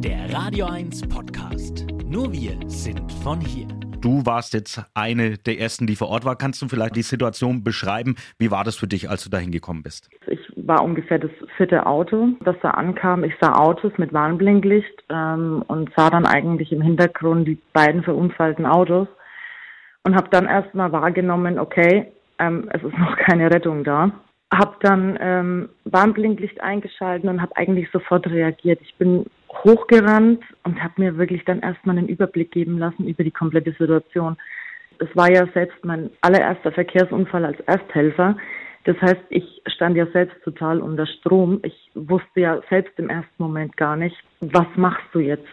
Der Radio 1 Podcast. Nur wir sind von hier. Du warst jetzt eine der ersten, die vor Ort war. Kannst du vielleicht die Situation beschreiben? Wie war das für dich, als du da hingekommen bist? Ich war ungefähr das vierte Auto, das da ankam. Ich sah Autos mit Warnblinklicht ähm, und sah dann eigentlich im Hintergrund die beiden verunfallten Autos und habe dann erstmal wahrgenommen, okay, ähm, es ist noch keine Rettung da. Hab dann ähm, Warnblinklicht eingeschalten und habe eigentlich sofort reagiert. Ich bin hochgerannt und habe mir wirklich dann erstmal einen Überblick geben lassen über die komplette Situation. Es war ja selbst mein allererster Verkehrsunfall als Ersthelfer. Das heißt, ich stand ja selbst total unter Strom. Ich wusste ja selbst im ersten Moment gar nicht, was machst du jetzt?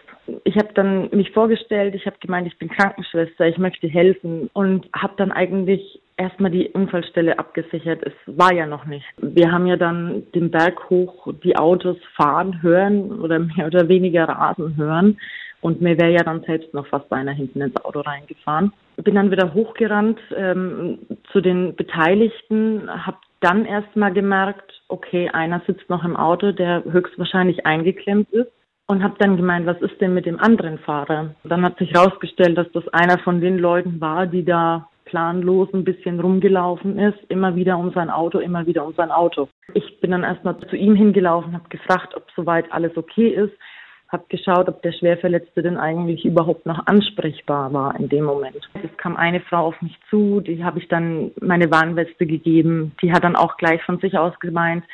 Ich habe dann mich vorgestellt, ich habe gemeint, ich bin Krankenschwester, ich möchte helfen und habe dann eigentlich erstmal die Unfallstelle abgesichert. Es war ja noch nicht. Wir haben ja dann den Berg hoch die Autos fahren hören oder mehr oder weniger rasen hören. Und mir wäre ja dann selbst noch fast einer hinten ins Auto reingefahren. Bin dann wieder hochgerannt ähm, zu den Beteiligten, habe dann erstmal gemerkt, okay, einer sitzt noch im Auto, der höchstwahrscheinlich eingeklemmt ist. Und habe dann gemeint, was ist denn mit dem anderen Fahrer? Dann hat sich herausgestellt, dass das einer von den Leuten war, die da planlos ein bisschen rumgelaufen ist, immer wieder um sein Auto, immer wieder um sein Auto. Ich bin dann erstmal zu ihm hingelaufen, habe gefragt, ob soweit alles okay ist, habe geschaut, ob der Schwerverletzte denn eigentlich überhaupt noch ansprechbar war in dem Moment. Es kam eine Frau auf mich zu, die habe ich dann meine Warnweste gegeben, die hat dann auch gleich von sich aus gemeint,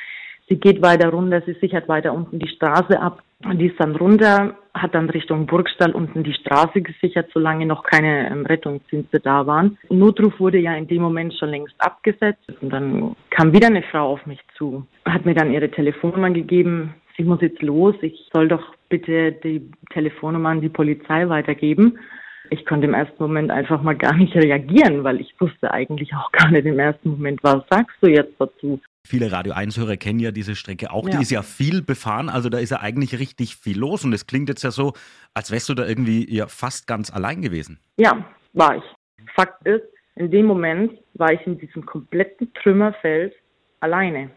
Sie geht weiter runter, sie sichert weiter unten die Straße ab. Die ist dann runter, hat dann Richtung Burgstall unten die Straße gesichert, solange noch keine ähm, Rettungsdienste da waren. Notruf wurde ja in dem Moment schon längst abgesetzt. Und dann kam wieder eine Frau auf mich zu, hat mir dann ihre Telefonnummer gegeben. Sie muss jetzt los, ich soll doch bitte die Telefonnummer an die Polizei weitergeben. Ich konnte im ersten Moment einfach mal gar nicht reagieren, weil ich wusste eigentlich auch gar nicht im ersten Moment, was sagst du jetzt dazu? Viele Radio 1-Hörer kennen ja diese Strecke auch. Ja. Die ist ja viel befahren, also da ist ja eigentlich richtig viel los. Und es klingt jetzt ja so, als wärst du da irgendwie ja fast ganz allein gewesen. Ja, war ich. Fakt ist, in dem Moment war ich in diesem kompletten Trümmerfeld alleine.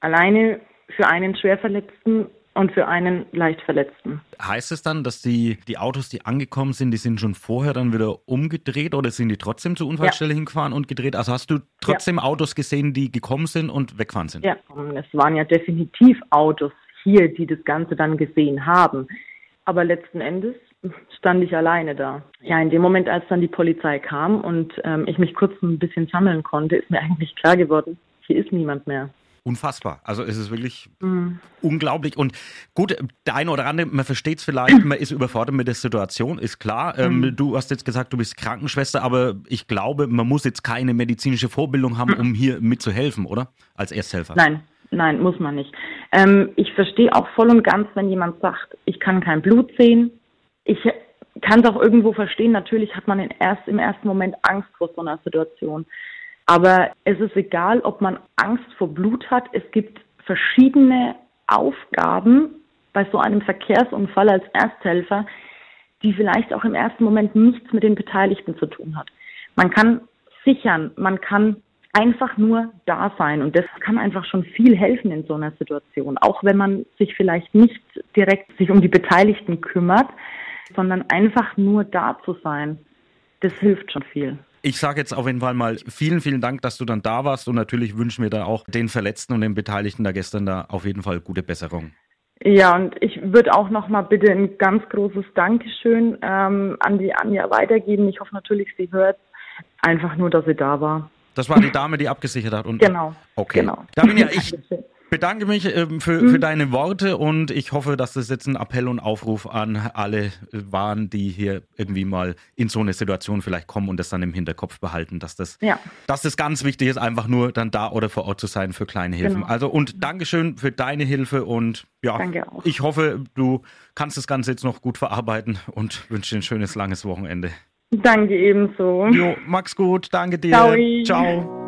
Alleine für einen Schwerverletzten und für einen leicht Verletzten. Heißt es dann, dass die, die Autos, die angekommen sind, die sind schon vorher dann wieder umgedreht oder sind die trotzdem zur Unfallstelle ja. hingefahren und gedreht? Also hast du trotzdem ja. Autos gesehen, die gekommen sind und weggefahren sind? Ja, es waren ja definitiv Autos hier, die das Ganze dann gesehen haben. Aber letzten Endes stand ich alleine da. Ja, in dem Moment, als dann die Polizei kam und ähm, ich mich kurz ein bisschen sammeln konnte, ist mir eigentlich klar geworden, hier ist niemand mehr unfassbar. Also es ist wirklich mhm. unglaublich. Und gut, der eine oder andere, man versteht es vielleicht, man ist überfordert mit der Situation, ist klar. Ähm, mhm. du hast jetzt gesagt, du bist Krankenschwester, aber ich glaube, man muss jetzt keine medizinische Vorbildung haben, um hier mitzuhelfen, oder? Als Ersthelfer. Nein, nein, muss man nicht. Ähm, ich verstehe auch voll und ganz, wenn jemand sagt, ich kann kein Blut sehen. Ich kann es auch irgendwo verstehen. Natürlich hat man erst, im ersten Moment Angst vor so einer Situation. Aber es ist egal, ob man Angst vor Blut hat. Es gibt verschiedene Aufgaben bei so einem Verkehrsunfall als Ersthelfer, die vielleicht auch im ersten Moment nichts mit den Beteiligten zu tun hat. Man kann sichern, man kann einfach nur da sein und das kann einfach schon viel helfen in so einer Situation, auch wenn man sich vielleicht nicht direkt sich um die Beteiligten kümmert, sondern einfach nur da zu sein. Das hilft schon viel. Ich sage jetzt auf jeden Fall mal vielen, vielen Dank, dass du dann da warst und natürlich wünschen wir dann auch den Verletzten und den Beteiligten da gestern da auf jeden Fall gute Besserung. Ja, und ich würde auch nochmal bitte ein ganz großes Dankeschön ähm, an die Anja weitergeben. Ich hoffe natürlich, sie hört einfach nur, dass sie da war. Das war die Dame, die abgesichert hat. Und genau. Okay. Genau. Davinia, ich bedanke mich ähm, für, mhm. für deine Worte und ich hoffe, dass das jetzt ein Appell und Aufruf an alle waren, die hier irgendwie mal in so eine Situation vielleicht kommen und das dann im Hinterkopf behalten, dass das, ja. dass das ganz wichtig ist, einfach nur dann da oder vor Ort zu sein für kleine Hilfen. Genau. Also und Dankeschön für deine Hilfe und ja, ich hoffe, du kannst das Ganze jetzt noch gut verarbeiten und wünsche dir ein schönes, langes Wochenende. Danke ebenso. Jo, Max gut, danke dir. Ciao. Ciao.